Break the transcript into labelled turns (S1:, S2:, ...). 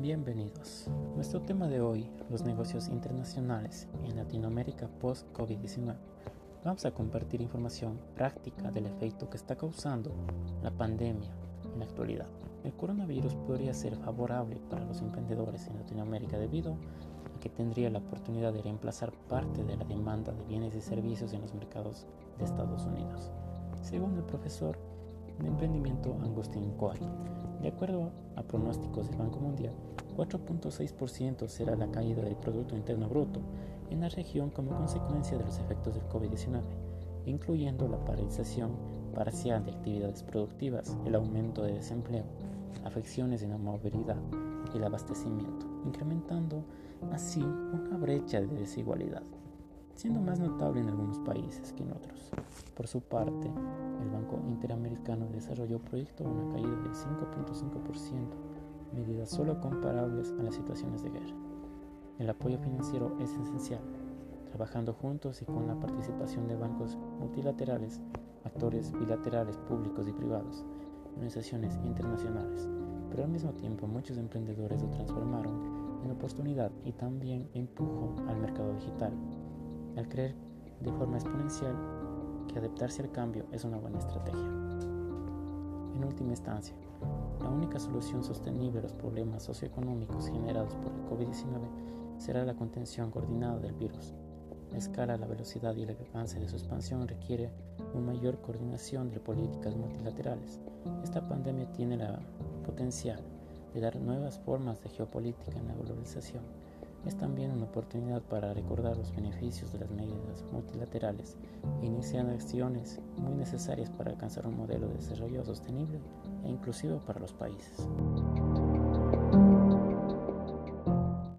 S1: Bienvenidos. Nuestro tema de hoy, los negocios internacionales en Latinoamérica post-COVID-19. Vamos a compartir información práctica del efecto que está causando la pandemia en la actualidad. El coronavirus podría ser favorable para los emprendedores en Latinoamérica debido a que tendría la oportunidad de reemplazar parte de la demanda de bienes y servicios en los mercados de Estados Unidos. Según el profesor de emprendimiento Agustín Coay, de acuerdo a pronósticos del Banco Mundial, 4.6% será la caída del Producto Interno Bruto en la región como consecuencia de los efectos del COVID-19, incluyendo la paralización parcial de actividades productivas, el aumento de desempleo, afecciones en la movilidad y el abastecimiento, incrementando así una brecha de desigualdad siendo más notable en algunos países que en otros. Por su parte, el Banco desarrolló proyecto una caída del 5.5%, medidas solo comparables a las situaciones de guerra. El apoyo financiero es esencial, trabajando juntos y con la participación de bancos multilaterales, actores bilaterales públicos y privados, organizaciones internacionales. Pero al mismo tiempo muchos emprendedores lo transformaron en oportunidad y también empujo al mercado digital al creer de forma exponencial que adaptarse al cambio es una buena estrategia. La única solución sostenible a los problemas socioeconómicos generados por el COVID-19 será la contención coordinada del virus. La escala, la velocidad y el alcance de su expansión requiere una mayor coordinación de políticas multilaterales. Esta pandemia tiene la potencial de dar nuevas formas de geopolítica en la globalización es también una oportunidad para recordar los beneficios de las medidas multilaterales iniciar acciones muy necesarias para alcanzar un modelo de desarrollo sostenible e inclusivo para los países.